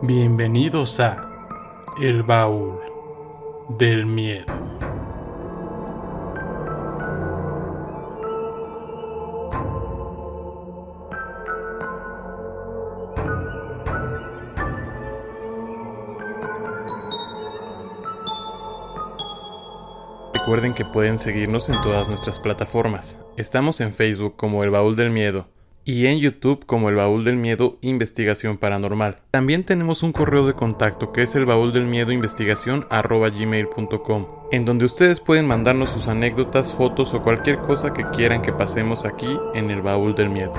Bienvenidos a El Baúl del Miedo. Recuerden que pueden seguirnos en todas nuestras plataformas. Estamos en Facebook como El Baúl del Miedo y en YouTube como el baúl del miedo investigación paranormal. También tenemos un correo de contacto que es el baúl del miedo investigación gmail.com en donde ustedes pueden mandarnos sus anécdotas, fotos o cualquier cosa que quieran que pasemos aquí en el baúl del miedo.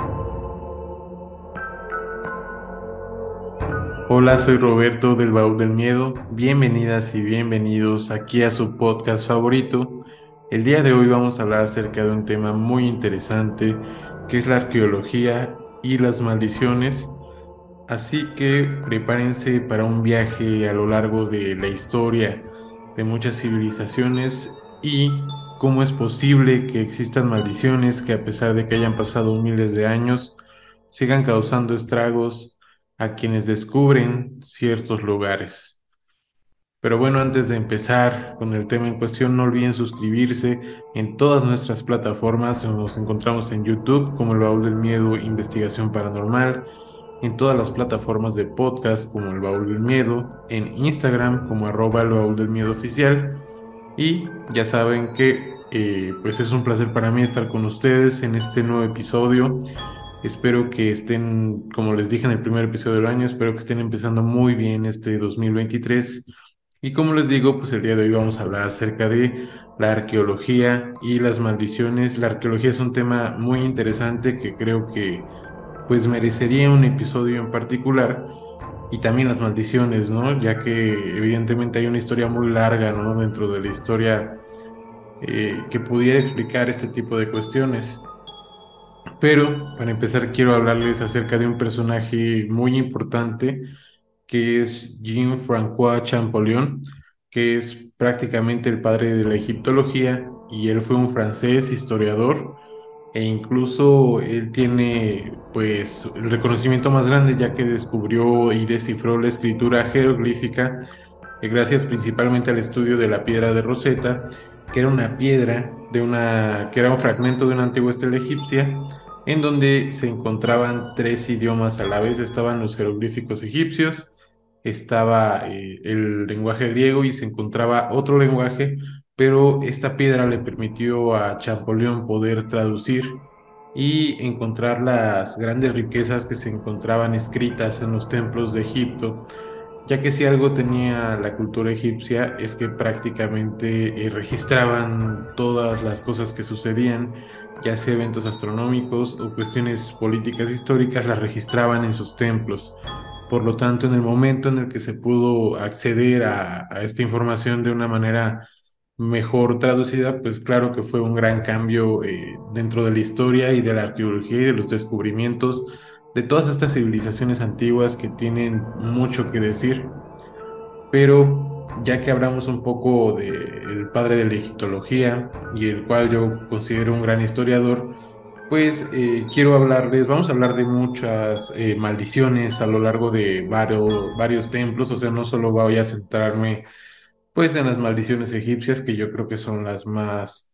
Hola, soy Roberto del Baúl del Miedo. Bienvenidas y bienvenidos aquí a su podcast favorito. El día de hoy vamos a hablar acerca de un tema muy interesante que es la arqueología y las maldiciones. Así que prepárense para un viaje a lo largo de la historia de muchas civilizaciones y cómo es posible que existan maldiciones que a pesar de que hayan pasado miles de años, sigan causando estragos a quienes descubren ciertos lugares. Pero bueno, antes de empezar con el tema en cuestión, no olviden suscribirse en todas nuestras plataformas. Nos encontramos en YouTube como El Baúl del Miedo Investigación Paranormal, en todas las plataformas de podcast como El Baúl del Miedo, en Instagram como arroba El Baúl del Miedo Oficial. Y ya saben que eh, pues es un placer para mí estar con ustedes en este nuevo episodio. Espero que estén, como les dije en el primer episodio del año, espero que estén empezando muy bien este 2023 y como les digo, pues el día de hoy vamos a hablar acerca de la arqueología y las maldiciones. La arqueología es un tema muy interesante que creo que pues merecería un episodio en particular y también las maldiciones, ¿no? Ya que evidentemente hay una historia muy larga, ¿no? Dentro de la historia eh, que pudiera explicar este tipo de cuestiones. Pero para empezar quiero hablarles acerca de un personaje muy importante que es Jean-François Champollion, que es prácticamente el padre de la egiptología, y él fue un francés historiador, e incluso él tiene pues el reconocimiento más grande ya que descubrió y descifró la escritura jeroglífica, eh, gracias principalmente al estudio de la piedra de Rosetta, que era una piedra de una que era un fragmento de una antigua estela egipcia en donde se encontraban tres idiomas a la vez, estaban los jeroglíficos egipcios, estaba eh, el lenguaje griego y se encontraba otro lenguaje, pero esta piedra le permitió a Champollion poder traducir y encontrar las grandes riquezas que se encontraban escritas en los templos de Egipto, ya que si algo tenía la cultura egipcia es que prácticamente eh, registraban todas las cosas que sucedían, ya sea eventos astronómicos o cuestiones políticas históricas, las registraban en sus templos. Por lo tanto, en el momento en el que se pudo acceder a, esta información de una manera mejor traducida, pues claro que fue un gran cambio eh, dentro de la historia y de la arqueología y de los descubrimientos de todas estas civilizaciones antiguas que tienen mucho que decir. Pero ya que hablamos un poco del padre de la egiptología y el cual yo considero un gran historiador, pues eh, quiero hablarles, vamos a hablar de muchas eh, maldiciones a lo largo de varios, varios templos, o sea, no solo voy a centrarme pues en las maldiciones egipcias, que yo creo que son las más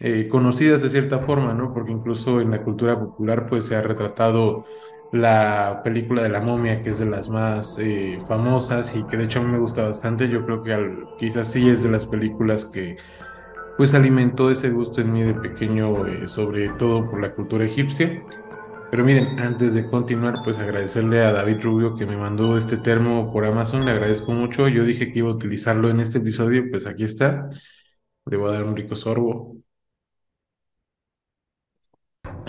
eh, conocidas de cierta forma, ¿no? Porque incluso en la cultura popular pues se ha retratado la película de la momia, que es de las más famosas y que de hecho a mí me gusta bastante, yo creo que quizás sí es de las películas que pues alimentó ese gusto en mí de pequeño, eh, sobre todo por la cultura egipcia. Pero miren, antes de continuar, pues agradecerle a David Rubio que me mandó este termo por Amazon, le agradezco mucho. Yo dije que iba a utilizarlo en este episodio, pues aquí está. Le voy a dar un rico sorbo.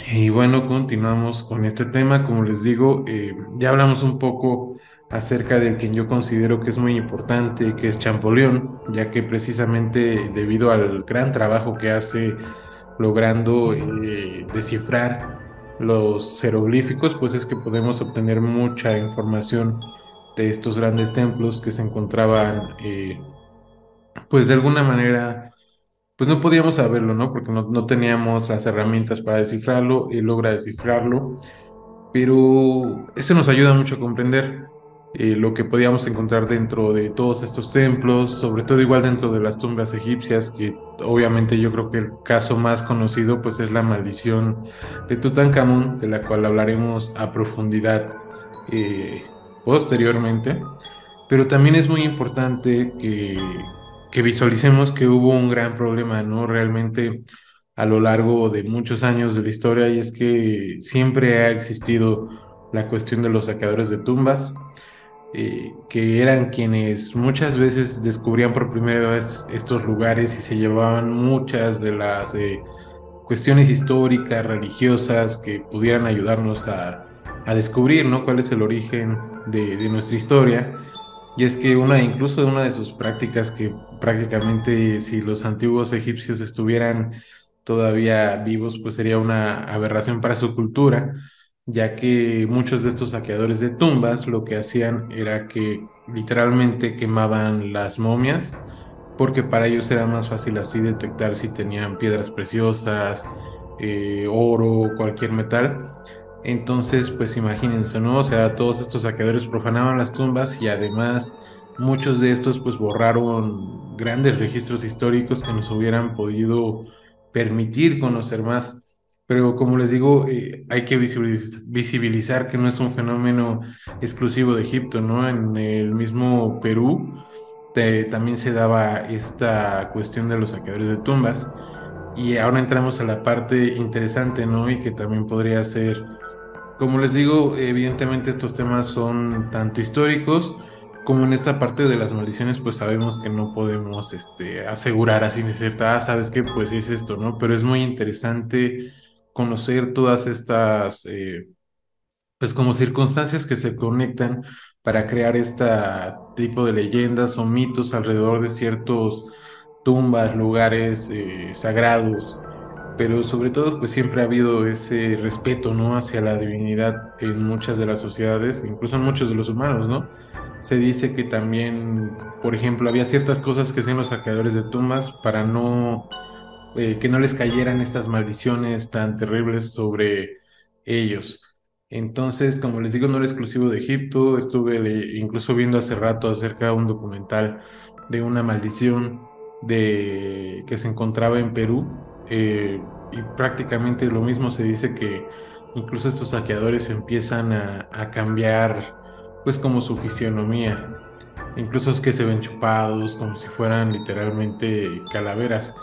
Y bueno, continuamos con este tema. Como les digo, eh, ya hablamos un poco acerca del quien yo considero que es muy importante, que es Champollion, ya que precisamente debido al gran trabajo que hace logrando eh, descifrar los jeroglíficos, pues es que podemos obtener mucha información de estos grandes templos que se encontraban, eh, pues de alguna manera pues no podíamos saberlo, ¿no? Porque no, teníamos las herramientas para descifrarlo, y logra descifrarlo, pero eso nos ayuda mucho a comprender. Eh, lo que podíamos encontrar dentro de todos estos templos, sobre todo igual dentro de las tumbas egipcias, que obviamente yo creo que el caso más conocido pues es la maldición de Tutankamón, de la cual hablaremos a profundidad eh, posteriormente, pero también es muy importante que, que visualicemos que hubo un gran problema, ¿no? Realmente a lo largo de muchos años de la historia y es que siempre ha existido la cuestión de los saqueadores de tumbas, eh, que eran quienes muchas veces descubrían por primera vez estos lugares y se llevaban muchas de las eh, cuestiones históricas, religiosas, que pudieran ayudarnos a, a descubrir ¿no? cuál es el origen de, de, nuestra historia. Y es que una, incluso una de sus prácticas que prácticamente si los antiguos egipcios estuvieran todavía vivos, pues sería una aberración para su cultura ya que muchos de estos saqueadores de tumbas lo que hacían era que literalmente quemaban las momias, porque para ellos era más fácil así detectar si tenían piedras preciosas, eh, oro, cualquier metal. Entonces, pues imagínense, ¿no? O sea, todos estos saqueadores profanaban las tumbas y además muchos de estos pues borraron grandes registros históricos que nos hubieran podido permitir conocer más pero como les digo, eh, hay que visibilizar que no es un fenómeno exclusivo de Egipto, ¿no? En el mismo Perú también se daba esta cuestión de los saqueadores de tumbas. Y ahora entramos a la parte interesante, ¿no? Y que también podría ser, como les digo, evidentemente estos temas son tanto históricos, como en esta parte de las maldiciones, pues sabemos que no podemos este, asegurar así de cierta, ah, sabes qué, pues es esto, ¿no? Pero es muy interesante conocer todas estas, eh, pues como circunstancias que se conectan para crear este tipo de leyendas o mitos alrededor de ciertos tumbas, lugares eh, sagrados, pero sobre todo pues siempre ha habido ese respeto, ¿no? Hacia la divinidad en muchas de las sociedades, incluso en muchos de los humanos, ¿no? Se dice que también, por ejemplo, había ciertas cosas que hacían los saqueadores de tumbas para no eh, que no les cayeran estas maldiciones tan terribles sobre ellos. Entonces, como les digo, no era exclusivo de Egipto, estuve incluso viendo hace rato acerca de un documental de una maldición de, que se encontraba en Perú eh, y prácticamente lo mismo se dice que incluso estos saqueadores empiezan a, a cambiar pues como su fisionomía, incluso es que se ven chupados como si fueran literalmente calaveras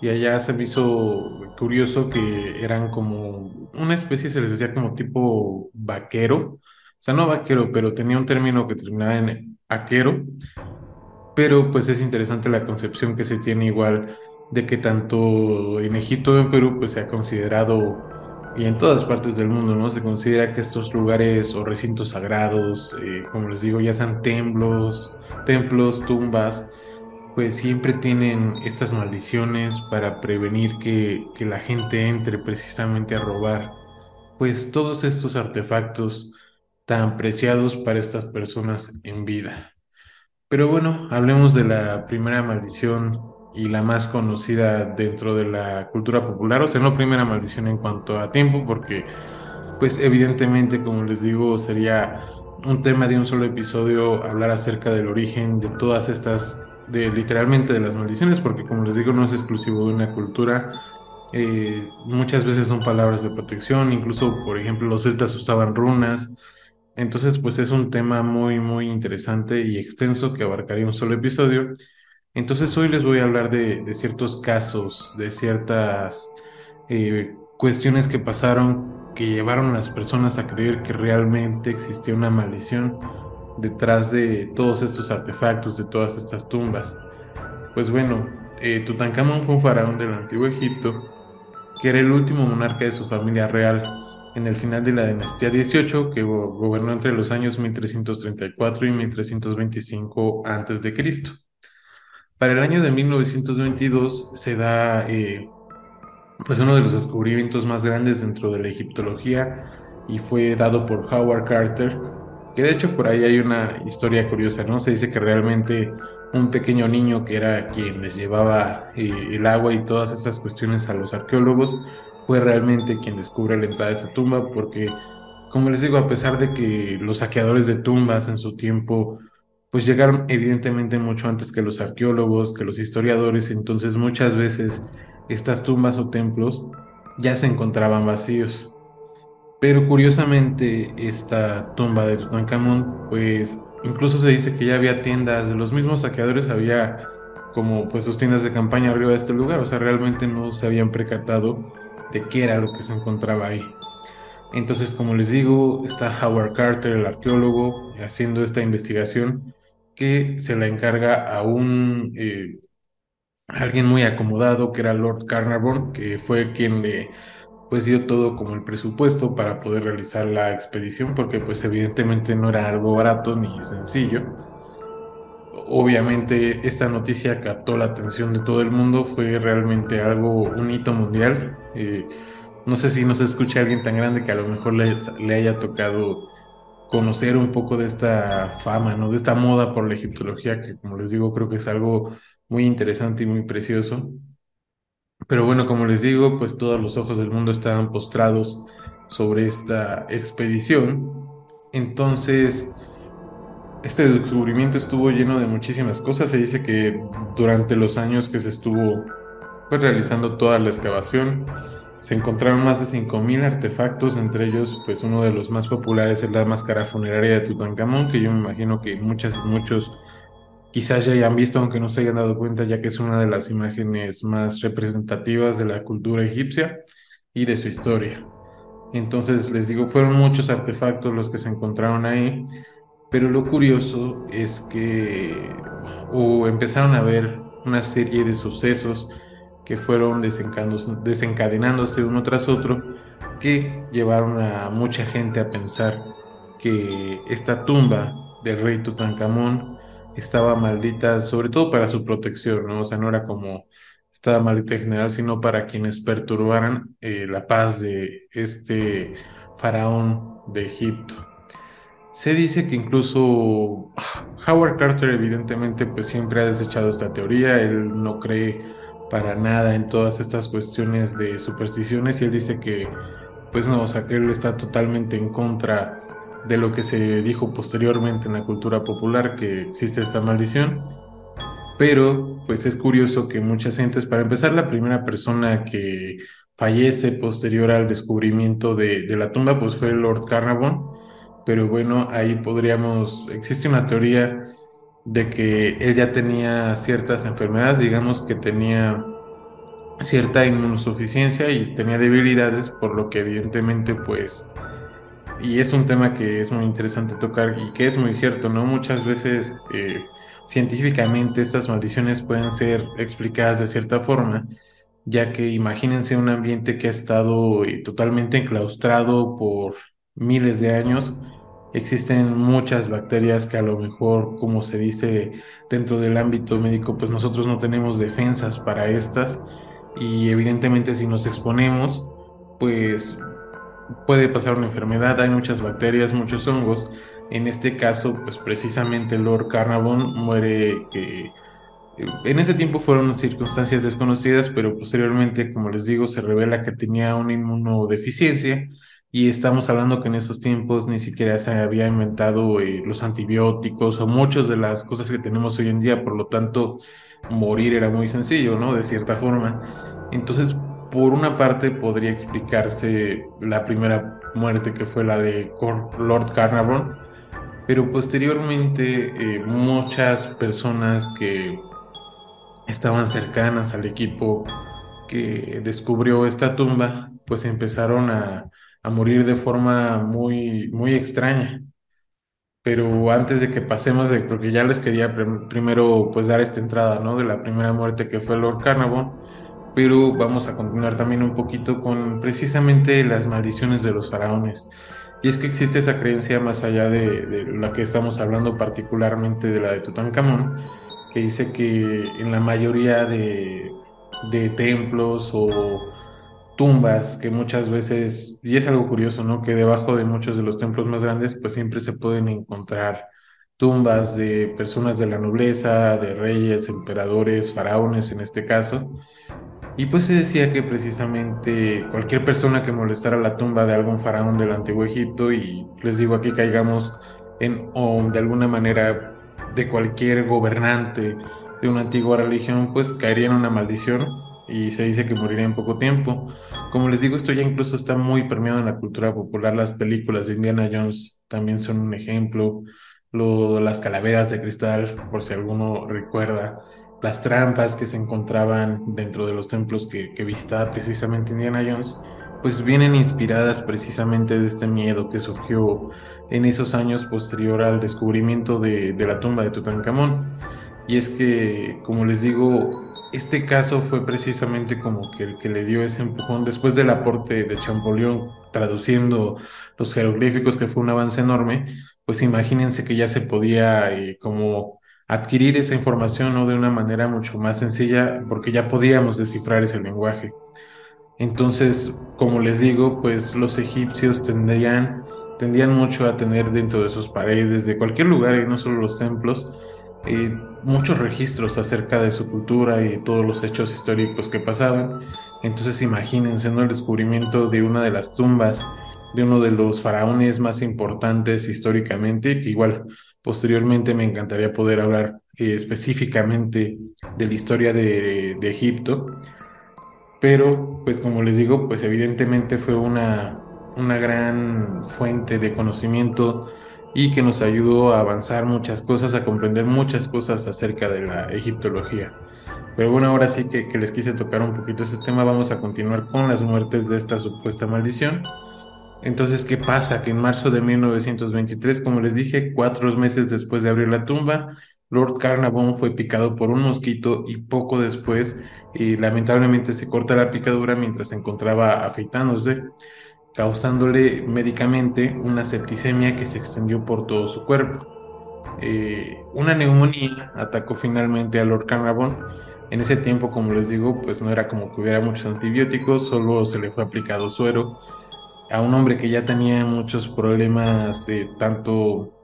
y allá se me hizo curioso que eran como una especie, se les decía como tipo vaquero, o sea, no vaquero, pero tenía un término que terminaba en aquero, pero pues es interesante la concepción que se tiene igual de que tanto en Egipto en Perú pues se ha considerado y en todas partes del mundo, ¿no? Se considera que estos lugares o recintos sagrados, eh, como les digo, ya sean templos, templos, tumbas, pues siempre tienen estas maldiciones para prevenir que, la gente entre precisamente a robar pues todos estos artefactos tan preciados para estas personas en vida. Pero bueno, hablemos de la primera maldición y la más conocida dentro de la cultura popular, o sea, no primera maldición en cuanto a tiempo, porque pues evidentemente, como les digo, sería un tema de un solo episodio hablar acerca del origen de todas estas de literalmente de las maldiciones, porque como les digo, no es exclusivo de una cultura. Eh, muchas veces son palabras de protección, incluso, por ejemplo, los celtas usaban runas. Entonces, pues es un tema muy, muy interesante y extenso que abarcaría un solo episodio. Entonces, hoy les voy a hablar de, de ciertos casos, de ciertas eh, cuestiones que pasaron que llevaron a las personas a creer que realmente existía una maldición detrás de todos estos artefactos, de todas estas tumbas. Pues bueno, eh, Tutankamón fue un faraón del antiguo Egipto, que era el último monarca de su familia real en el final de la dinastía 18, que gobernó entre los años 1334 y 1325 a.C. Para el año de 1922 se da eh, pues uno de los descubrimientos más grandes dentro de la egiptología y fue dado por Howard Carter, que de hecho por ahí hay una historia curiosa, ¿no? Se dice que realmente un pequeño niño que era quien les llevaba eh, el agua y todas estas cuestiones a los arqueólogos fue realmente quien descubre la entrada de esa tumba porque como les digo, a pesar de que los saqueadores de tumbas en su tiempo, pues llegaron evidentemente mucho antes que los arqueólogos, que los historiadores, entonces muchas veces estas tumbas o templos ya se encontraban vacíos. Pero curiosamente, esta tumba de Tutankamón, pues incluso se dice que ya había tiendas de los mismos saqueadores, había como pues sus tiendas de campaña arriba de este lugar, o sea, realmente no se habían percatado de qué era lo que se encontraba ahí. Entonces, como les digo, está Howard Carter, el arqueólogo, haciendo esta investigación que se la encarga a un eh, alguien muy acomodado que era Lord Carnarvon, que fue quien le pues dio todo como el presupuesto para poder realizar la expedición, porque pues evidentemente no era algo barato ni sencillo. Obviamente esta noticia captó la atención de todo el mundo, fue realmente algo, un hito mundial. Eh, no sé si nos escucha alguien tan grande que a lo mejor le, haya tocado conocer un poco de esta fama, ¿no? De esta moda por la egiptología, que como les digo, creo que es algo muy interesante y muy precioso. Pero bueno, como les digo, pues todos los ojos del mundo estaban postrados sobre esta expedición. Entonces, este descubrimiento estuvo lleno de muchísimas cosas. Se dice que durante los años que se estuvo pues, realizando toda la excavación, se encontraron más de 5.000 artefactos, entre ellos, pues uno de los más populares es la máscara funeraria de Tutankamón, que yo me imagino que muchas muchos quizás ya hayan visto, aunque no se hayan dado cuenta, ya que es una de las imágenes más representativas de la cultura egipcia y de su historia. Entonces, les digo, fueron muchos artefactos los que se encontraron ahí, pero lo curioso es que o empezaron a ver una serie de sucesos que fueron desencadenándose uno tras otro, que llevaron a mucha gente a pensar que esta tumba del rey Tutankamón estaba maldita, sobre todo para su protección, ¿no? O sea, no era como estaba maldita en general, sino para quienes perturbaran eh, la paz de este faraón de Egipto. Se dice que incluso Howard Carter evidentemente pues siempre ha desechado esta teoría, él no cree para nada en todas estas cuestiones de supersticiones y él dice que pues no, o sea que él está totalmente en contra de lo que se dijo posteriormente en la cultura popular que existe esta maldición. Pero pues es curioso que muchas gentes, para empezar, la primera persona que fallece posterior al descubrimiento de, de la tumba pues fue Lord Carnarvon. Pero bueno, ahí podríamos, existe una teoría de que él ya tenía ciertas enfermedades, digamos que tenía cierta inmunosuficiencia y tenía debilidades, por lo que evidentemente pues y es un tema que es muy interesante tocar y que es muy cierto, ¿no? Muchas veces eh, científicamente estas maldiciones pueden ser explicadas de cierta forma, ya que imagínense un ambiente que ha estado eh, totalmente enclaustrado por miles de años. Existen muchas bacterias que a lo mejor, como se dice dentro del ámbito médico, pues nosotros no tenemos defensas para estas y evidentemente si nos exponemos, pues puede pasar una enfermedad, hay muchas bacterias, muchos hongos. En este caso, pues precisamente Lord Carnarvon muere. Eh, en ese tiempo fueron circunstancias desconocidas, pero posteriormente, como les digo, se revela que tenía una inmunodeficiencia y estamos hablando que en esos tiempos ni siquiera se había inventado eh, los antibióticos o muchas de las cosas que tenemos hoy en día, por lo tanto, morir era muy sencillo, ¿no? De cierta forma. Entonces, por una parte podría explicarse la primera muerte que fue la de Lord Carnarvon, pero posteriormente eh, muchas personas que estaban cercanas al equipo que descubrió esta tumba, pues empezaron a, a morir de forma muy, muy extraña. Pero antes de que pasemos, de, porque ya les quería primero pues dar esta entrada, ¿no? De la primera muerte que fue Lord Carnarvon pero vamos a continuar también un poquito con precisamente las maldiciones de los faraones. Y es que existe esa creencia más allá de, la que estamos hablando, particularmente de la de Tutankamón, que dice que en la mayoría de, de templos o tumbas que muchas veces, y es algo curioso, ¿no? Que debajo de muchos de los templos más grandes, pues siempre se pueden encontrar tumbas de personas de la nobleza, de reyes, emperadores, faraones en este caso, Y pues se decía que precisamente cualquier persona que molestara la tumba de algún faraón del antiguo Egipto, y les digo aquí caigamos en, o de alguna manera de cualquier gobernante de una antigua religión, pues caería en una maldición y se dice que moriría en poco tiempo. Como les digo, esto ya incluso está muy permeado en la cultura popular. Las películas de Indiana Jones también son un ejemplo. Lo, las calaveras de cristal, por si alguno recuerda las trampas que se encontraban dentro de los templos que, visitaba precisamente Indiana Jones, pues vienen inspiradas precisamente de este miedo que surgió en esos años posterior al descubrimiento de, la tumba de Tutankamón. Y es que, como les digo, este caso fue precisamente como que el que le dio ese empujón después del aporte de Champollion traduciendo los jeroglíficos, que fue un avance enorme, pues imagínense que ya se podía eh, como adquirir esa información ¿no? de una manera mucho más sencilla porque ya podíamos descifrar ese lenguaje. Entonces, como les digo, pues los egipcios tendrían, tendrían mucho a tener dentro de sus paredes, de cualquier lugar, y no solo los templos, eh, muchos registros acerca de su cultura y todos los hechos históricos que pasaban. Entonces imagínense ¿no? el descubrimiento de una de las tumbas de uno de los faraones más importantes históricamente, que igual Posteriormente me encantaría poder hablar eh, específicamente de la historia de, Egipto, pero pues como les digo, pues evidentemente fue una, una gran fuente de conocimiento y que nos ayudó a avanzar muchas cosas, a comprender muchas cosas acerca de la egiptología. Pero bueno, ahora sí que, que les quise tocar un poquito ese tema, vamos a continuar con las muertes de esta supuesta maldición. Entonces, ¿qué pasa? Que en marzo de 1923, como les dije, cuatro meses después de abrir la tumba, Lord Carnarvon fue picado por un mosquito y poco después, eh, lamentablemente, se corta la picadura mientras se encontraba afeitándose, causándole médicamente una septicemia que se extendió por todo su cuerpo. Eh, una neumonía atacó finalmente a Lord Carnarvon. En ese tiempo, como les digo, pues no era como que hubiera muchos antibióticos, solo se le fue aplicado suero a un hombre que ya tenía muchos problemas tanto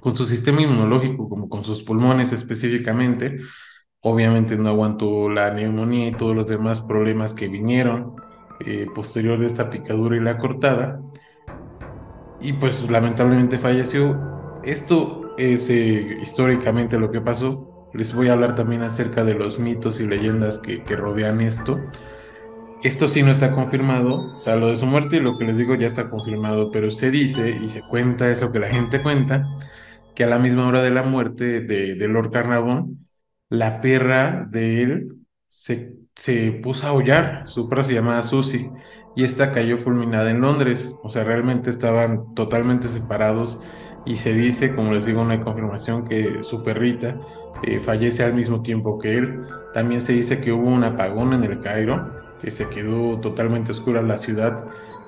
con su sistema inmunológico como con sus pulmones específicamente. Obviamente no aguantó la neumonía y todos los demás problemas que vinieron eh, posterior de esta picadura y la cortada. Y pues lamentablemente falleció. Esto es eh, históricamente lo que pasó. Les voy a hablar también acerca de los mitos y leyendas que, que rodean esto. Esto sí no está confirmado, o sea, lo de su muerte y lo que les digo ya está confirmado, pero se dice y se cuenta, es lo que la gente cuenta, que a la misma hora de la muerte de, Lord Carnarvon, la perra de él se, se puso a aullar, su perra se llamaba Susie, y esta cayó fulminada en Londres, o sea, realmente estaban totalmente separados y se dice, como les digo, hay confirmación que su perrita eh, fallece al mismo tiempo que él. También se dice que hubo un apagón en el Cairo que se quedó totalmente oscura la ciudad.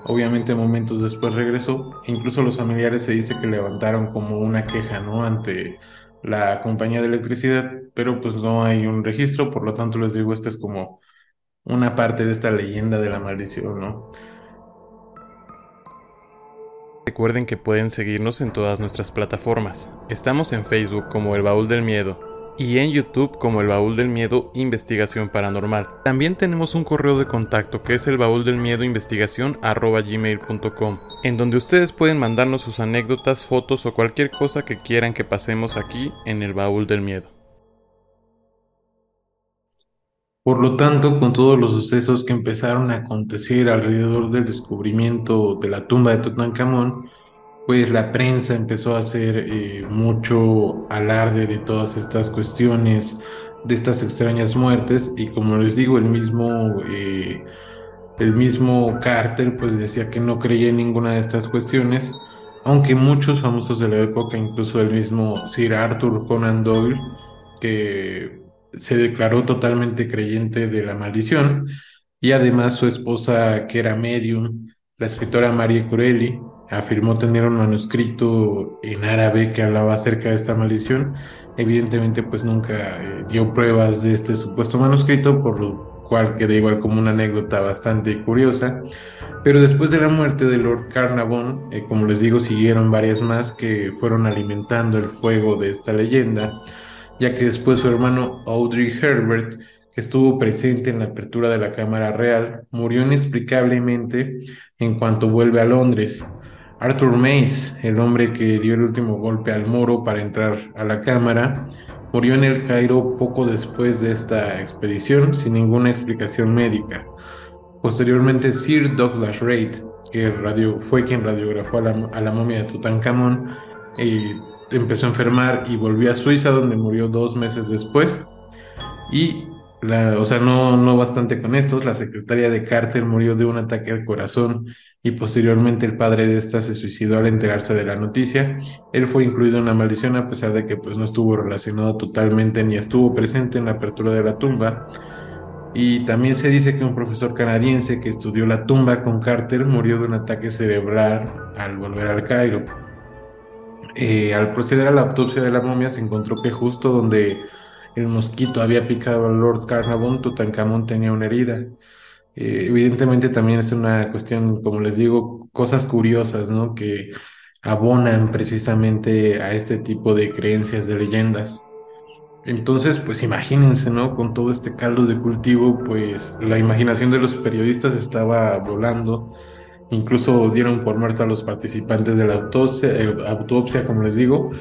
Obviamente momentos después regresó. incluso los familiares se dice que levantaron como una queja, ¿no? Ante la compañía de electricidad, pero pues no hay un registro, por lo tanto les digo, esta es como una parte de esta leyenda de la maldición, ¿no? Recuerden que pueden seguirnos en todas nuestras plataformas. Estamos en Facebook como El Baúl del Miedo, y en YouTube como el baúl del miedo investigación paranormal. También tenemos un correo de contacto que es el baúl del miedo investigación gmail.com en donde ustedes pueden mandarnos sus anécdotas, fotos o cualquier cosa que quieran que pasemos aquí en el baúl del miedo. Por lo tanto, con todos los sucesos que empezaron a acontecer alrededor del descubrimiento de la tumba de Tutankamón, pues la prensa empezó a hacer eh, mucho alarde de todas estas cuestiones, de estas extrañas muertes, y como les digo, el mismo, eh, el mismo Carter pues decía que no creía en ninguna de estas cuestiones, aunque muchos famosos de la época, incluso el mismo Sir Arthur Conan Doyle, que se declaró totalmente creyente de la maldición, y además su esposa, que era medium, la escritora Marie Corelli, afirmó tener un manuscrito en árabe que hablaba acerca de esta maldición. Evidentemente, pues nunca eh, dio pruebas de este supuesto manuscrito, por lo cual queda igual como una anécdota bastante curiosa. Pero después de la muerte de Lord Carnarvon, eh, como les digo, siguieron varias más que fueron alimentando el fuego de esta leyenda, ya que después su hermano Audrey Herbert, que estuvo presente en la apertura de la Cámara Real, murió inexplicablemente en cuanto vuelve a Londres. Arthur Mace, el hombre que dio el último golpe al moro para entrar a la Cámara, murió en el Cairo poco después de esta expedición sin ninguna explicación médica. Posteriormente, Sir Douglas Reid, que fue quien radiografó a la, momia de Tutankamón, y empezó a enfermar y volvió a Suiza, donde murió dos meses después. Y la, o sea, no, bastante con esto, la secretaria de Carter murió de un ataque al corazón y posteriormente el padre de esta se suicidó al enterarse de la noticia. Él fue incluido en la maldición a pesar de que pues no estuvo relacionado totalmente ni estuvo presente en la apertura de la tumba. Y también se dice que un profesor canadiense que estudió la tumba con Carter murió de un ataque cerebral al volver al Cairo. Eh, al proceder a la autopsia de la momia se encontró que justo donde el mosquito había picado al Lord Carnarvon, Tutankamón tenía una herida. Eh, evidentemente también es una cuestión, como les digo, cosas curiosas, ¿no? Que abonan precisamente a este tipo de creencias, de leyendas. Entonces, pues imagínense, ¿no? Con todo este caldo de cultivo, pues la imaginación de los periodistas estaba volando. Incluso dieron por muerto a los participantes de la autopsia, eh, autopsia como les digo,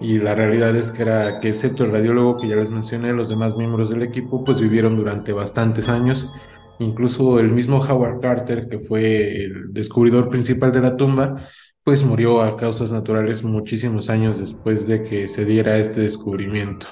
y la realidad es que era que excepto el radiólogo que ya les mencioné, los demás miembros del equipo pues vivieron durante bastantes años. Incluso el mismo Howard Carter, que fue el descubridor principal de la tumba, pues murió a causas naturales muchísimos años después de que se diera este descubrimiento.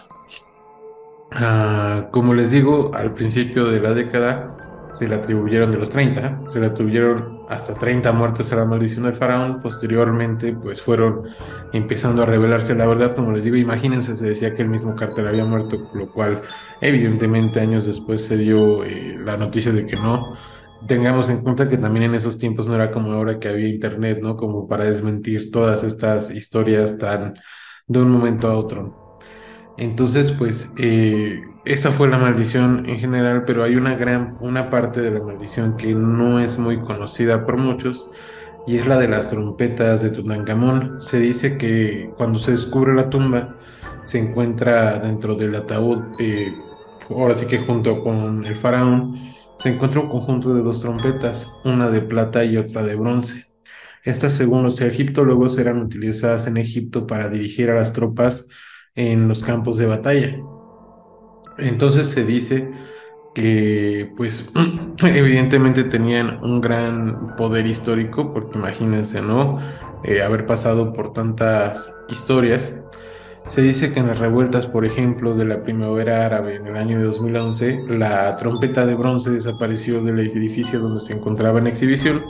Ah, como les digo, al principio de la década se le atribuyeron de los 30, se le atribuyeron hasta 30 muertes a la maldición del faraón, posteriormente pues fueron empezando a revelarse la verdad, como les digo, imagínense, se decía que el mismo Carter había muerto, lo cual evidentemente años después se dio eh, la noticia de que no. Tengamos en cuenta que también en esos tiempos no era como ahora que había internet, ¿no? Como para desmentir todas estas historias tan de un momento a otro. Entonces, pues, eh, esa fue la maldición en general, pero hay una gran, una parte de la maldición que no es muy conocida por muchos, y es la de las trompetas de Tutankamón. Se dice que cuando se descubre la tumba, se encuentra dentro del ataúd, eh, ahora sí que junto con el faraón, se encuentra un conjunto de dos trompetas, una de plata y otra de bronce. Estas, según los egiptólogos, eran utilizadas en Egipto para dirigir a las tropas en los campos de batalla. Entonces se dice que pues evidentemente tenían un gran poder histórico, porque imagínense, ¿no? Eh, haber pasado por tantas historias. Se dice que en las revueltas, por ejemplo, de la primavera árabe en el año 2011, la trompeta de bronce desapareció del edificio donde se encontraba en exhibición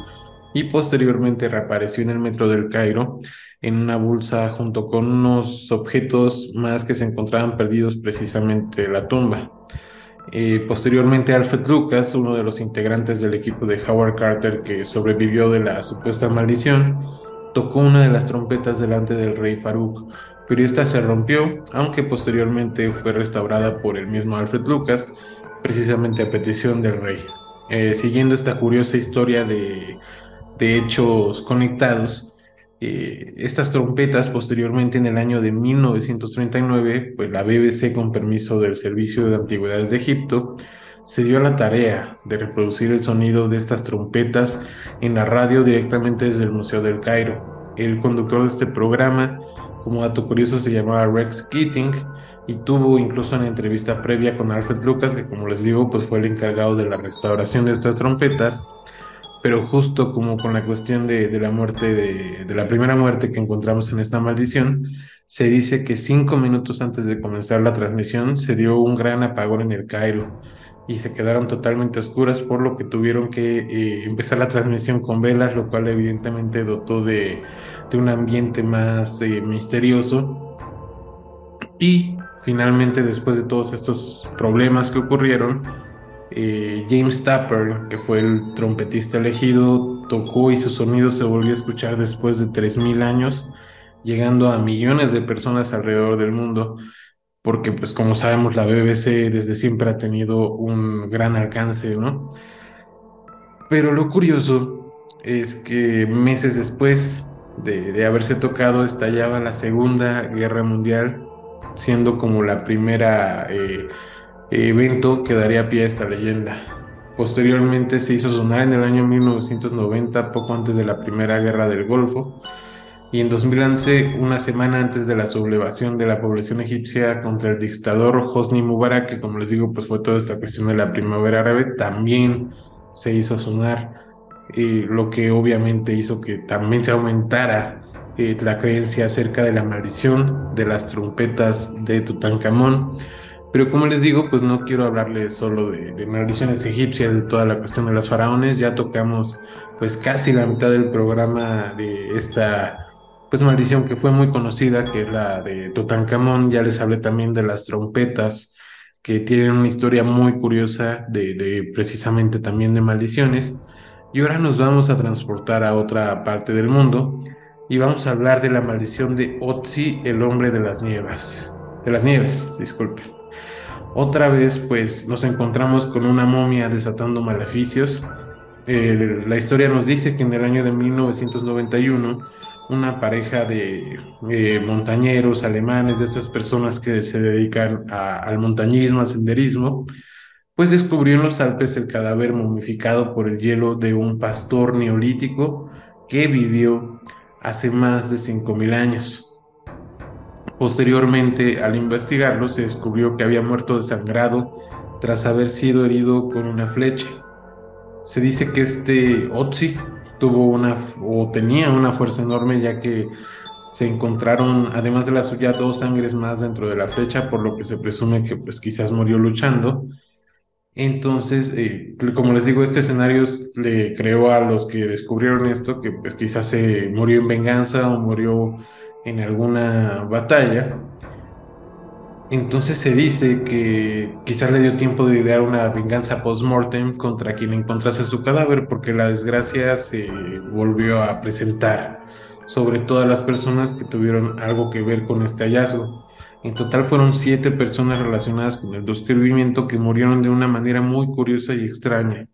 y posteriormente reapareció en el metro del Cairo en una bolsa junto con unos objetos más que se encontraban perdidos precisamente en la tumba. Eh, posteriormente Alfred Lucas, uno de los integrantes del equipo de Howard Carter que sobrevivió de la supuesta maldición, tocó una de las trompetas delante del rey Farouk, pero esta se rompió, aunque posteriormente fue restaurada por el mismo Alfred Lucas, precisamente a petición del rey. Eh, siguiendo esta curiosa historia de, de hechos conectados, eh, estas trompetas posteriormente en el año de 1939, pues la BBC con permiso del Servicio de Antigüedades de Egipto se dio la tarea de reproducir el sonido de estas trompetas en la radio directamente desde el Museo del Cairo. El conductor de este programa, como dato curioso, se llamaba Rex Keating y tuvo incluso una entrevista previa con Alfred Lucas, que como les digo, pues fue el encargado de la restauración de estas trompetas pero justo como con la cuestión de, la muerte, de, la primera muerte que encontramos en esta maldición, se dice que cinco minutos antes de comenzar la transmisión se dio un gran apagón en el Cairo y se quedaron totalmente oscuras, por lo que tuvieron que eh, empezar la transmisión con velas, lo cual evidentemente dotó de, un ambiente más eh, misterioso. Y finalmente, después de todos estos problemas que ocurrieron, eh, James Tapper, que fue el trompetista elegido, tocó y su sonido se volvió a escuchar después de 3.000 años, llegando a millones de personas alrededor del mundo, porque pues como sabemos la BBC desde siempre ha tenido un gran alcance, ¿no? Pero lo curioso es que meses después de, haberse tocado estallaba la Segunda Guerra Mundial, siendo como la primera... Eh, evento que daría pie a esta leyenda. Posteriormente se hizo sonar en el año 1990, poco antes de la Primera Guerra del Golfo, y en 2011, una semana antes de la sublevación de la población egipcia contra el dictador Hosni Mubarak, que como les digo, pues fue toda esta cuestión de la primavera árabe, también se hizo sonar, lo que obviamente hizo que también se aumentara eh, la creencia acerca de la maldición de las trompetas de Tutankamón. Pero como les digo, pues no quiero hablarles solo de, maldiciones egipcias, de toda la cuestión de las faraones. Ya tocamos pues casi la mitad del programa de esta pues maldición que fue muy conocida, que es la de Tutankamón. Ya les hablé también de las trompetas, que tienen una historia muy curiosa de, precisamente también de maldiciones. Y ahora nos vamos a transportar a otra parte del mundo y vamos a hablar de la maldición de Otzi, el hombre de las nieves. De las nieves, disculpe. Otra vez, pues, nos encontramos con una momia desatando maleficios. Eh, la historia nos dice que en el año de 1991, una pareja de eh, montañeros alemanes, de estas personas que se dedican al montañismo, al senderismo, pues descubrió en los Alpes el cadáver momificado por el hielo de un pastor neolítico que vivió hace más de 5.000 años. Posteriormente, al investigarlo, se descubrió que había muerto desangrado tras haber sido herido con una flecha. Se dice que este Otzi tuvo una o tenía una fuerza enorme ya que se encontraron, además de la suya, dos sangres más dentro de la flecha, por lo que se presume que pues quizás murió luchando. Entonces, eh, como les digo, este escenario le creó a los que descubrieron esto que pues quizás se murió en venganza o murió en alguna batalla. Entonces se dice que quizás le dio tiempo de idear una venganza post-mortem contra quien encontrase su cadáver porque la desgracia se volvió a presentar sobre todas las personas que tuvieron algo que ver con este hallazgo. En total fueron siete personas relacionadas con el descubrimiento que murieron de una manera muy curiosa y extraña.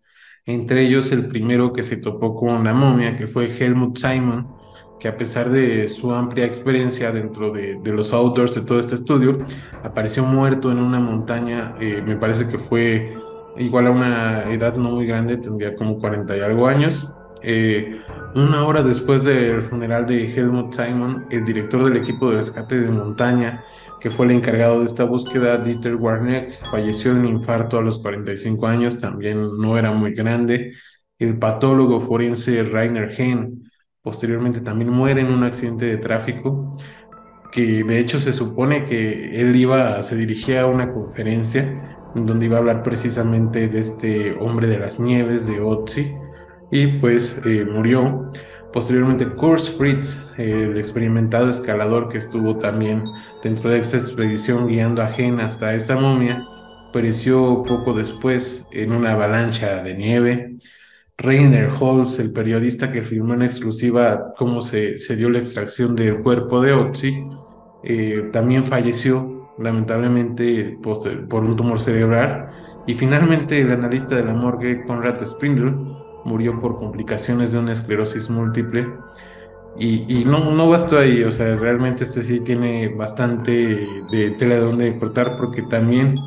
Entre ellos el primero que se topó con una momia, que fue Helmut Simon, que a pesar de su amplia experiencia dentro de, los outdoors de todo este estudio, apareció muerto en una montaña, eh, me parece que fue igual a una edad no muy grande, tendría como 40 y algo años. Eh, una hora después del funeral de Helmut Simon, el director del equipo de rescate de montaña, que fue el encargado de esta búsqueda, Dieter Warneck, falleció de un infarto a los 45 años, también no era muy grande. El patólogo forense Rainer Hehn posteriormente también muere en un accidente de tráfico, que de hecho se supone que él iba, se dirigía a una conferencia en donde iba a hablar precisamente de este hombre de las nieves, de Otzi, y pues eh, murió. Posteriormente, Kurt Fritz, el experimentado escalador que estuvo también dentro de esta expedición guiando a Gen hasta esa momia, pereció poco después en una avalancha de nieve. Rainer Holz, el periodista que firmó en exclusiva cómo se, se dio la extracción del cuerpo de Otzi, eh, también falleció lamentablemente por un tumor cerebral. Y finalmente el analista de la morgue, Conrad Spindle, murió por complicaciones de una esclerosis múltiple. Y, no, no bastó ahí, o sea, realmente este sí tiene bastante de tela de donde cortar porque también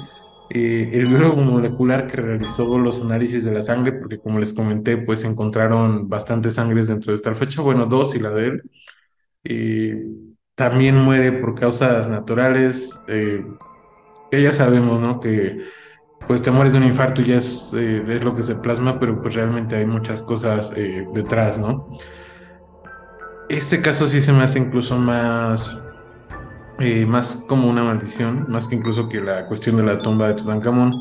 eh, el biólogo molecular que realizó los análisis de la sangre, porque como les comenté, pues encontraron bastantes sangres dentro de esta fecha, bueno, dos y la de él, eh, también muere por causas naturales, eh, ya sabemos, ¿no? Que pues te mueres de un infarto y ya es, es lo que se plasma, pero pues realmente hay muchas cosas detrás, ¿no? Este caso sí se me hace incluso más eh, más como una maldición, más que incluso que la cuestión de la tumba de Tutankamón,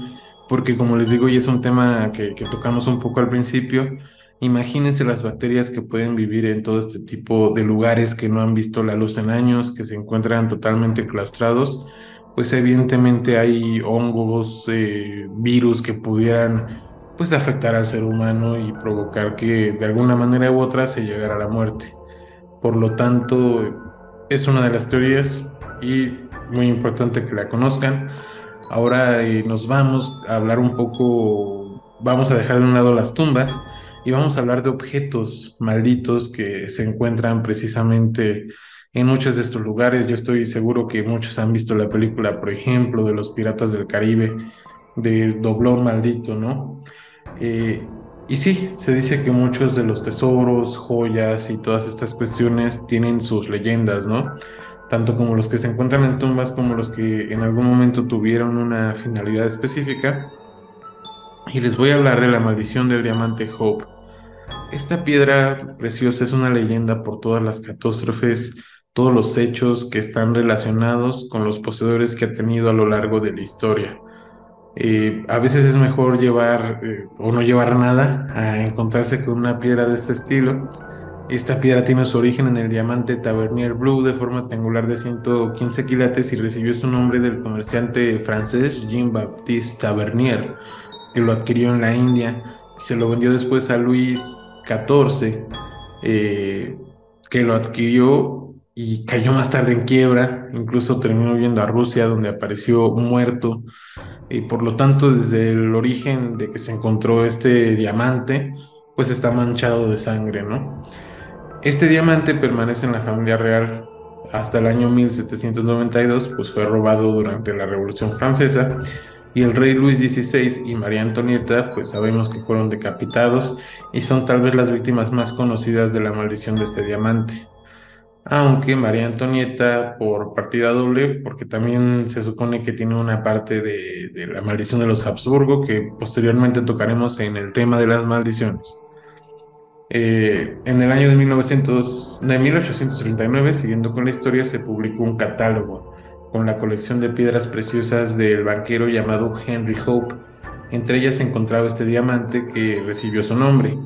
porque como les digo, y es un tema que, que tocamos un poco al principio, imagínense las bacterias que pueden vivir en todo este tipo de lugares que no han visto la luz en años, que se encuentran totalmente enclaustrados, pues evidentemente hay hongos, eh, virus que pudieran pues afectar al ser humano y provocar que de alguna manera u otra se llegara a la muerte. Por lo tanto, es una de las teorías y muy importante que la conozcan. Ahora eh, nos vamos a hablar un poco, vamos a dejar de un lado las tumbas y vamos a hablar de objetos malditos que se encuentran precisamente en muchos de estos lugares. Yo estoy seguro que muchos han visto la película, por ejemplo, de los Piratas del Caribe, de doblón maldito, ¿no? Eh, y sí, se dice que muchos de los tesoros, joyas y todas estas cuestiones tienen sus leyendas, ¿no? Tanto como los que se encuentran en tumbas como los que en algún momento tuvieron una finalidad específica. Y les voy a hablar de la maldición del diamante Hope. Esta piedra preciosa es una leyenda por todas las catástrofes, todos los hechos que están relacionados con los poseedores que ha tenido a lo largo de la historia. Eh, a veces es mejor llevar eh, o no llevar nada a encontrarse con una piedra de este estilo. Esta piedra tiene su origen en el diamante Tavernier Blue de forma triangular de 115 quilates y recibió su nombre del comerciante francés Jean-Baptiste Tavernier, que lo adquirió en la India y se lo vendió después a Luis XIV, eh, que lo adquirió y cayó más tarde en quiebra, incluso terminó yendo a Rusia donde apareció muerto y por lo tanto desde el origen de que se encontró este diamante, pues está manchado de sangre, ¿no? Este diamante permanece en la familia real hasta el año 1792, pues fue robado durante la Revolución Francesa y el rey Luis XVI y María Antonieta, pues sabemos que fueron decapitados y son tal vez las víctimas más conocidas de la maldición de este diamante aunque María Antonieta por partida doble, porque también se supone que tiene una parte de, la maldición de los Habsburgo que posteriormente tocaremos en el tema de las maldiciones. Eh, en el año de, 1900, de 1839, siguiendo con la historia, se publicó un catálogo con la colección de piedras preciosas del banquero llamado Henry Hope. Entre ellas se encontraba este diamante que recibió su nombre.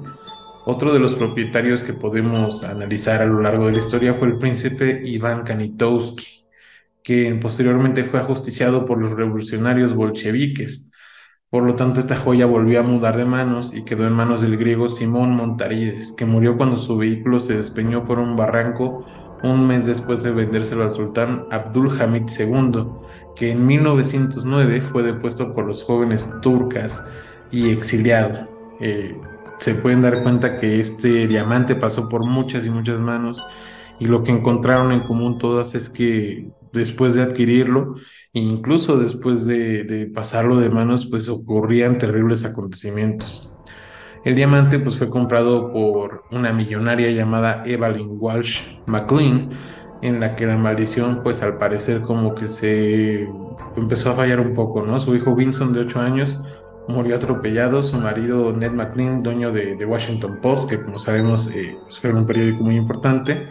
Otro de los propietarios que podemos analizar a lo largo de la historia fue el príncipe Iván Kanitowski, que posteriormente fue ajusticiado por los revolucionarios bolcheviques. Por lo tanto, esta joya volvió a mudar de manos y quedó en manos del griego Simón Montarides, que murió cuando su vehículo se despeñó por un barranco un mes después de vendérselo al sultán Abdul Hamid II, que en 1909 fue depuesto por los jóvenes turcas y exiliado. Eh, se pueden dar cuenta que este diamante pasó por muchas y muchas manos y lo que encontraron en común todas es que después de adquirirlo e incluso después de, pasarlo de manos pues ocurrían terribles acontecimientos. El diamante pues fue comprado por una millonaria llamada Evelyn Walsh McLean en la que la maldición pues al parecer como que se empezó a fallar un poco, ¿no? Su hijo Vincent de 8 años murió atropellado. Su marido, Ned McLean, dueño de, Washington Post, que como sabemos eh, pues, fue un periódico muy importante,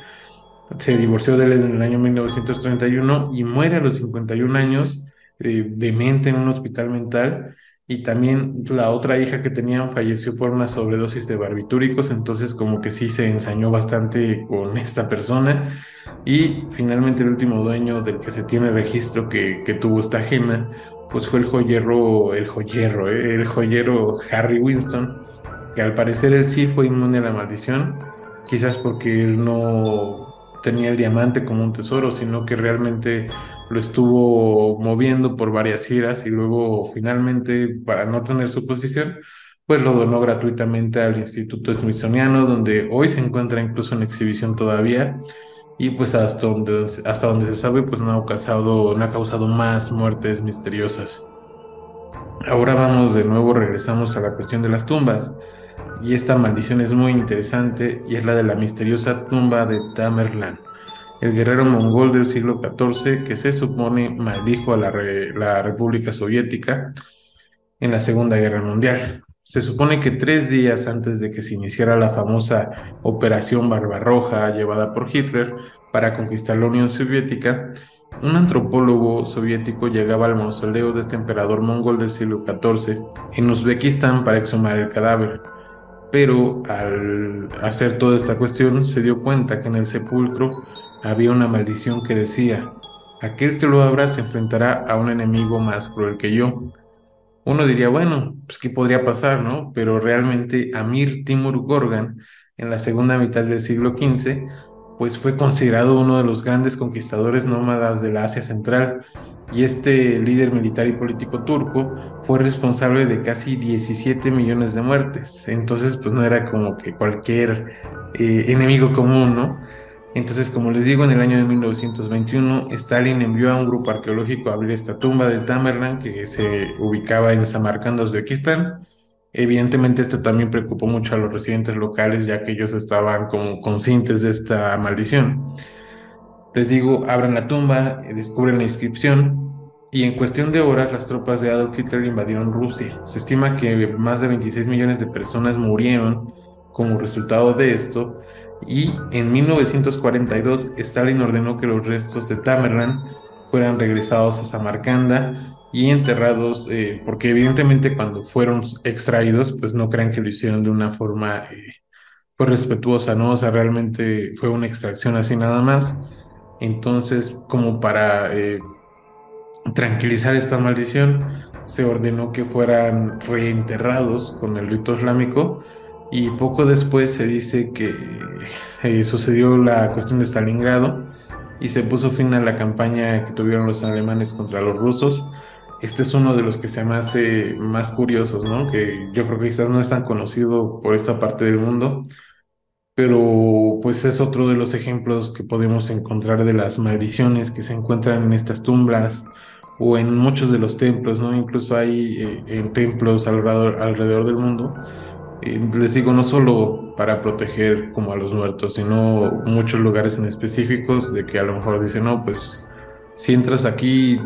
se divorció de él en el año 1931 y muere a los 51 años, eh, demente en un hospital mental. Y también la otra hija que tenían falleció por una sobredosis de barbitúricos, entonces como que sí se ensañó bastante con esta persona. Y finalmente el último dueño del que se tiene registro que, que tuvo esta gema pues fue el joyero, el joyero, eh, el joyero Harry Winston, que al parecer él sí fue inmune a la maldición, quizás porque él no tenía el diamante como un tesoro, sino que realmente lo estuvo moviendo por varias giras y luego finalmente, para no tener su posición, pues lo donó gratuitamente al Instituto Smithsoniano, donde hoy se encuentra incluso en exhibición todavía y pues hasta donde, hasta donde se sabe pues no ha causado, no ha causado más muertes misteriosas. Ahora vamos de nuevo, regresamos a la cuestión de las tumbas. Y esta maldición es muy interesante y es la de la misteriosa tumba de Tamerlán, el guerrero mongol del siglo XIV que se supone maldijo a la, República Soviética en la Segunda Guerra Mundial. Se supone que tres días antes de que se iniciara la famosa Operación Barbarroja llevada por Hitler para conquistar la Unión Soviética, un antropólogo soviético llegaba al mausoleo de este emperador mongol del siglo XIV en Uzbekistán para exhumar el cadáver. Pero al hacer toda esta cuestión se dio cuenta que en el sepulcro había una maldición que decía, aquel que lo abra se enfrentará a un enemigo más cruel que yo uno diría, bueno, pues qué podría pasar, ¿no? Pero realmente Amir Timur Gorgan, en la segunda mitad del siglo XV, pues fue considerado uno de los grandes conquistadores nómadas de la Asia Central y este líder militar y político turco fue responsable de casi 17 millones de muertes. Entonces, pues no era como que cualquier eh, enemigo común, ¿no? Entonces, como les digo, en el año de 1921, Stalin envió a un grupo arqueológico a abrir esta tumba de Tamerlán que se ubicaba en Samarcanda, Uzbekistán. Evidentemente esto también preocupó mucho a los residentes locales ya que ellos estaban como conscientes de esta maldición. Les digo, abran la tumba, descubren la inscripción y en cuestión de horas las tropas de Adolf Hitler invadieron Rusia. Se estima que más de 26 millones de personas murieron como resultado de esto y en 1942 Stalin ordenó que los restos de Tamerlán fueran regresados a Samarcanda y enterrados, eh, porque evidentemente cuando fueron extraídos, pues no crean que lo hicieron de una forma eh, pues respetuosa, ¿no? O sea, realmente fue una extracción así nada más. Entonces, como para eh, tranquilizar esta maldición, se ordenó que fueran reenterrados con el rito islámico y poco después se dice que eh, sucedió la cuestión de Stalingrado y se puso fin a la campaña que tuvieron los alemanes contra los rusos. Este es uno de los que se me hace más curiosos, ¿no? Que yo creo que quizás no es tan conocido por esta parte del mundo, pero pues es otro de los ejemplos que podemos encontrar de las maldiciones que se encuentran en estas tumbas o en muchos de los templos, ¿no? Incluso hay eh, en templos alrededor, alrededor del mundo les digo, no solo para proteger como a los muertos, sino muchos lugares en específicos de que a lo mejor dicen, no, pues si entras aquí,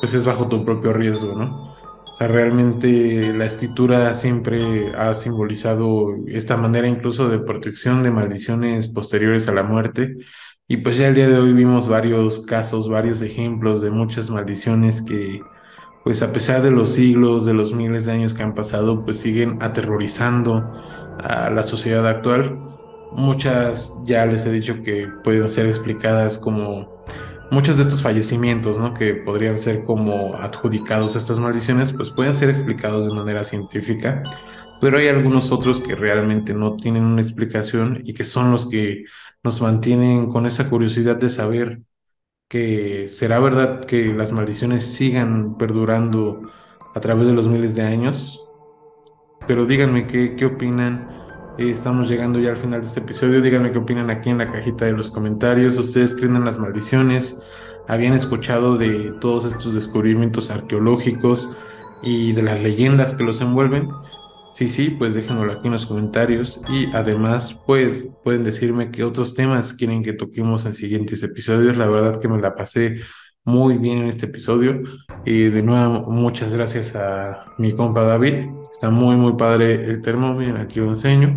pues es bajo tu propio riesgo, ¿no? Sea, realmente la escritura siempre ha simbolizado esta manera incluso de protección de maldiciones posteriores a la muerte. Y pues ya el día de hoy vimos varios casos, varios ejemplos de muchas maldiciones que pues a pesar de los siglos, de los miles de años que han pasado, pues siguen aterrorizando a la sociedad actual. Muchas ya les he dicho que pueden ser explicadas como muchos de estos fallecimientos, ¿no? Que podrían ser como adjudicados a estas maldiciones, pues pueden ser explicados de manera científica, pero hay algunos otros que realmente no tienen una explicación y que son los que nos mantienen con esa curiosidad de saber que será verdad que las maldiciones sigan perdurando a través de los miles de años. Pero díganme qué, qué opinan. Eh, estamos llegando ya al final de este episodio. Díganme qué opinan aquí en la cajita de los comentarios. ¿Ustedes creen en las maldiciones? ¿Habían escuchado de todos estos descubrimientos arqueológicos y de las leyendas que los envuelven? Sí, sí, pues déjenlo aquí en los comentarios y además pues pueden decirme qué otros temas quieren que toquemos en siguientes episodios. La verdad que me la pasé muy bien en este episodio y de nuevo muchas gracias a mi compa David. Está muy muy padre el termo, aquí lo enseño.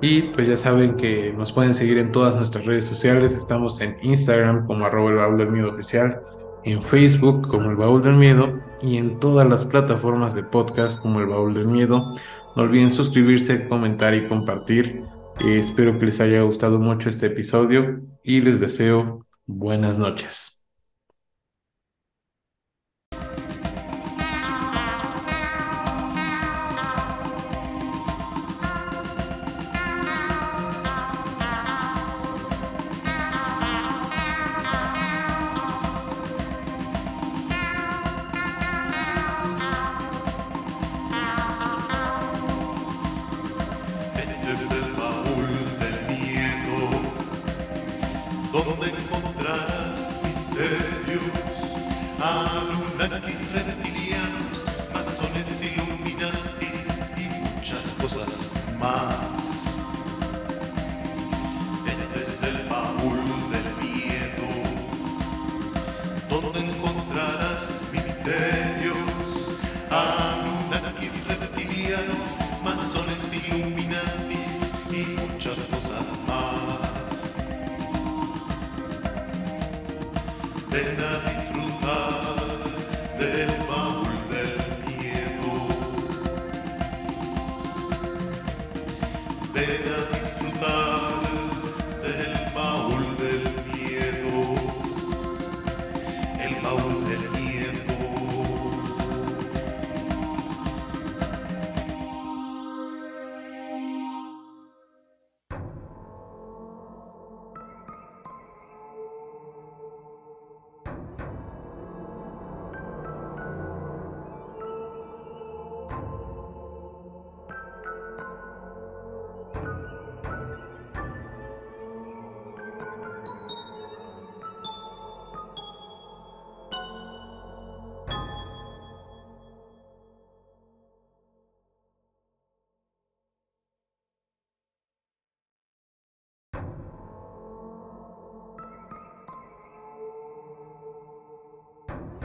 Y pues ya saben que nos pueden seguir en todas nuestras redes sociales. Estamos en Instagram como arroba el baúl del miedo oficial, en Facebook como el baúl del miedo y en todas las plataformas de podcast como El Baúl del Miedo. No olviden suscribirse, comentar y compartir. Eh, espero que les haya gustado mucho este episodio y les deseo buenas noches.